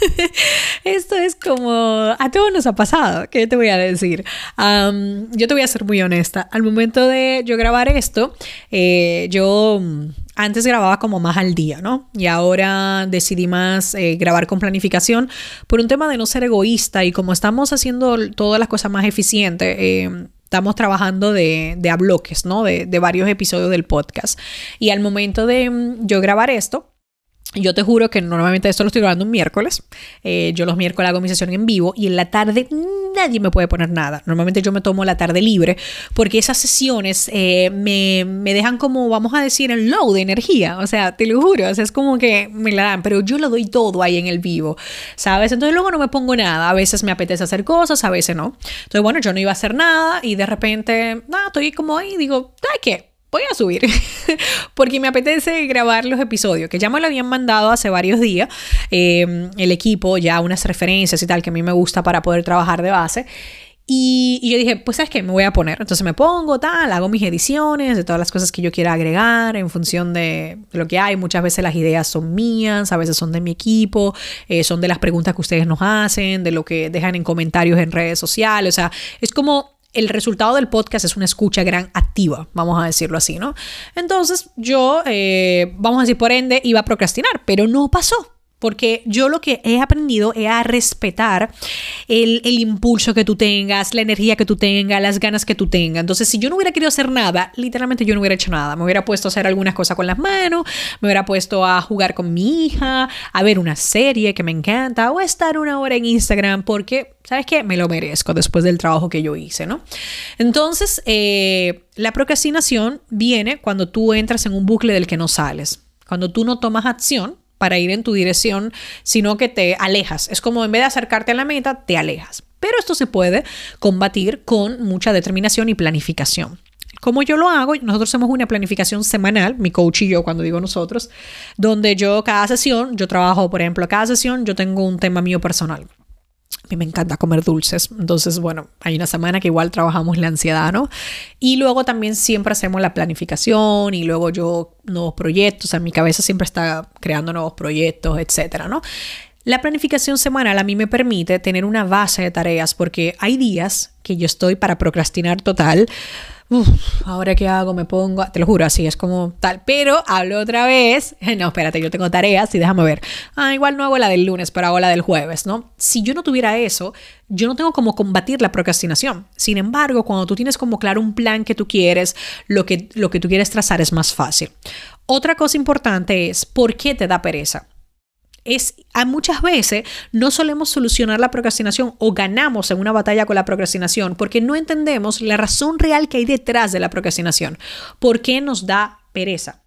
Esto es como a todos nos ha pasado. ¿Qué te voy a decir? yo te voy a ser muy honesta. Al momento de yo grabar esto, eh, yo mm, antes grababa como más al día, ¿no? Y ahora decidí más eh, grabar con planificación por un tema de no ser egoísta y como estamos haciendo todas las cosas más eficientes. Eh, estamos trabajando de, de, a bloques, ¿no? De, de varios episodios del podcast. Y al momento de mm, yo grabar esto, yo te juro que normalmente esto lo estoy grabando un miércoles. Eh, yo los miércoles hago mi sesión en vivo y en la tarde nadie me puede poner nada. Normalmente yo me tomo la tarde libre porque esas sesiones eh, me, me, dejan como, vamos a decir, el low de energía. O sea, te lo juro. O sea, es como que me la dan, pero yo lo doy todo ahí en el vivo, ¿sabes? Entonces luego no me pongo nada. A veces me apetece hacer cosas, a veces no. Entonces, bueno, yo no iba a hacer nada y de repente, nada, estoy como ahí y digo, ¿ay qué? Voy a subir porque me apetece grabar los episodios que ya me lo habían mandado hace varios días em, el equipo ya unas referencias y tal que a mí me gusta para poder trabajar de base y, yo dije, pues sabes qué, me voy a poner. Entonces me pongo tal, hago mis ediciones de todas las cosas que yo quiera agregar en función de, lo que hay. Muchas veces las ideas son mías, a veces son de mi equipo, eh, son de las preguntas que ustedes nos hacen, de lo que dejan en comentarios en redes sociales. O sea, es como el resultado del podcast es una escucha gran activa, vamos a decirlo así, ¿no? Entonces yo, eh, vamos a decir, por ende, iba a procrastinar, pero no pasó. Porque yo lo que he aprendido es a respetar el, impulso que tú tengas, la energía que tú tengas, las ganas que tú tengas. Entonces, si yo no hubiera querido hacer nada, literalmente yo no hubiera hecho nada. Me hubiera puesto a hacer algunas cosas con las manos, me hubiera puesto a jugar con mi hija, a ver una serie que me encanta o a estar una hora en Instagram porque, ¿sabes qué? Me lo merezco después del trabajo que yo hice, ¿no? Entonces, eh, la procrastinación viene cuando tú entras en un bucle del que no sales. Cuando tú no tomas acción para ir en tu dirección, sino que te alejas. Es como en vez de acercarte a la meta, te alejas. Pero esto se puede combatir con mucha determinación y planificación. Como yo lo hago, nosotros hacemos una planificación semanal, mi coach y yo, cuando digo nosotros, donde yo cada sesión, yo trabajo, por ejemplo, cada sesión yo tengo un tema mío personal. A mí me encanta comer dulces. Entonces, bueno, hay una semana que igual trabajamos la ansiedad, ¿no? Y luego también siempre hacemos la planificación y luego yo nuevos proyectos. en mi cabeza siempre está creando nuevos proyectos, etcétera, ¿no? La planificación semanal a mí me permite tener una base de tareas porque hay días que yo estoy para procrastinar total ahora qué hago, me pongo, te lo juro, así es como tal, pero hablo otra vez, no, espérate, yo tengo tareas y déjame ver, ah, igual no hago la del lunes, pero hago la del jueves, ¿no? Si yo no tuviera eso, yo no tengo como combatir la procrastinación. Sin embargo, cuando tú tienes como claro un plan que tú quieres, lo que, lo que tú quieres trazar es más fácil. Otra cosa importante es, ¿por qué te da pereza? Es a muchas veces no solemos solucionar la procrastinación o ganamos en una batalla con la procrastinación porque no entendemos la razón real que hay detrás de la procrastinación. ¿Por qué nos da pereza?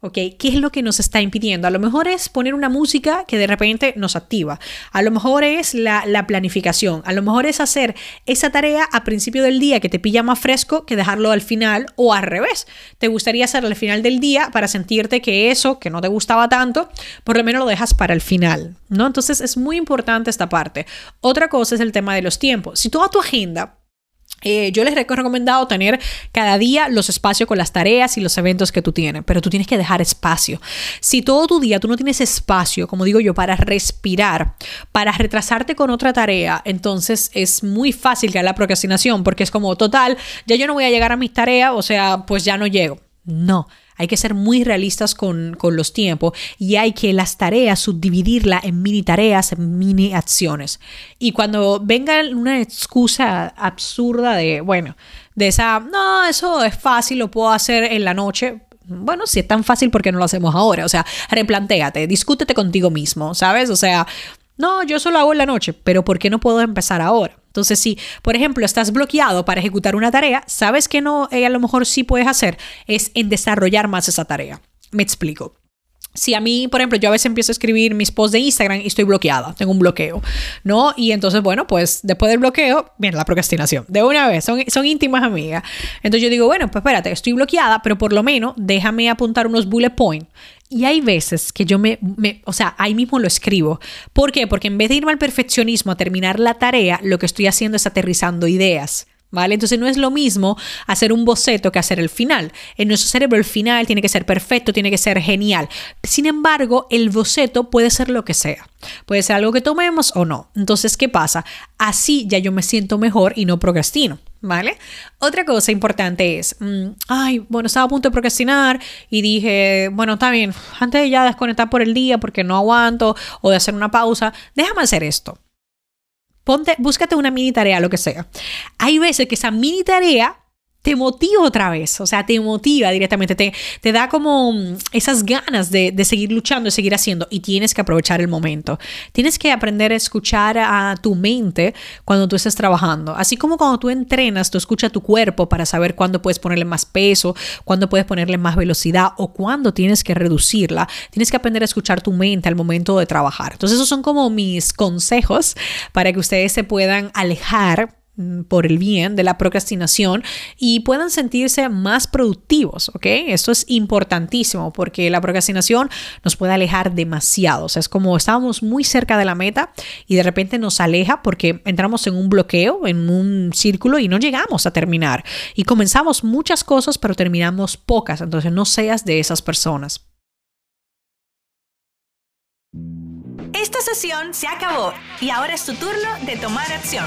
¿Ok? ¿Qué es lo que nos está impidiendo? A lo mejor es poner una música que de repente nos activa. A lo mejor es la, planificación. A lo mejor es hacer esa tarea a principio del día que te pilla más fresco que dejarlo al final o al revés. Te gustaría hacerlo al final del día para sentirte que eso que no te gustaba tanto, por lo menos lo dejas para el final, ¿no? Entonces es muy importante esta parte. Otra cosa es el tema de los tiempos. Si toda tu agenda eh, yo les he recomendado tener cada día los espacios con las tareas y los eventos que tú tienes, pero tú tienes que dejar espacio. Si todo tu día tú no tienes espacio, como digo yo, para respirar, para retrasarte con otra tarea, entonces es muy fácil que la procrastinación, porque es como, total, ya yo no voy a llegar a mis tareas, o sea, pues ya no llego. No, hay que ser muy realistas con, los tiempos y hay que las tareas subdividirla en mini tareas, en mini acciones. Y cuando venga una excusa absurda de, bueno, de esa, no, eso es fácil, lo puedo hacer en la noche, bueno, si es tan fácil, ¿por qué no lo hacemos ahora? O sea, replantéate, discútete contigo mismo, ¿sabes? O sea, no, yo solo hago en la noche, pero ¿por qué no puedo empezar ahora? Entonces, si, por ejemplo, estás bloqueado para ejecutar una tarea, sabes que no, eh, a lo mejor sí puedes hacer, es en desarrollar más esa tarea. Me explico. si a mí, por ejemplo, yo a veces empiezo a escribir mis posts de Instagram y estoy bloqueada, tengo un bloqueo, ¿no? Y entonces, bueno, pues después del bloqueo, viene la procrastinación, de una vez, son, son íntimas amigas. Entonces yo digo, bueno, pues espérate, estoy bloqueada, pero por lo menos déjame apuntar unos bullet points. Y hay veces que yo me, me, o sea, ahí mismo lo escribo. ¿Por qué? Porque en vez de irme al perfeccionismo a terminar la tarea, lo que estoy haciendo es aterrizando ideas. ¿Vale? Entonces no es lo mismo hacer un boceto que hacer el final. En nuestro cerebro el final tiene que ser perfecto, tiene que ser genial. Sin embargo, el boceto puede ser lo que sea. Puede ser algo que tomemos o no. Entonces, ¿qué pasa? Así ya yo me siento mejor y no procrastino. ¿Vale? Otra cosa importante es, mm, ay, bueno, estaba a punto de procrastinar y dije, bueno, está bien, antes de ya desconectar por el día porque no aguanto o de hacer una pausa, déjame hacer esto ponte, búscate una mini tarea, lo que sea. Hay veces que esa mini tarea te motiva otra vez, o sea, te motiva directamente, te, te da como mm, esas ganas de, de, seguir luchando, de seguir haciendo y tienes que aprovechar el momento. Tienes que aprender a escuchar a tu mente cuando tú estés trabajando, así como cuando tú entrenas, tú escuchas a tu cuerpo para saber cuándo puedes ponerle más peso, cuándo puedes ponerle más velocidad o cuándo tienes que reducirla. Tienes que aprender a escuchar tu mente al momento de trabajar. Entonces esos son como mis consejos para que ustedes se puedan alejar por el bien de la procrastinación y puedan sentirse más productivos, ¿ok? Esto es importantísimo porque la procrastinación nos puede alejar demasiado, o sea, es como estábamos muy cerca de la meta y de repente nos aleja porque entramos en un bloqueo, en un círculo y no llegamos a terminar y comenzamos muchas cosas pero terminamos pocas, entonces no seas de esas personas. Esta sesión se acabó y ahora es tu turno de tomar acción.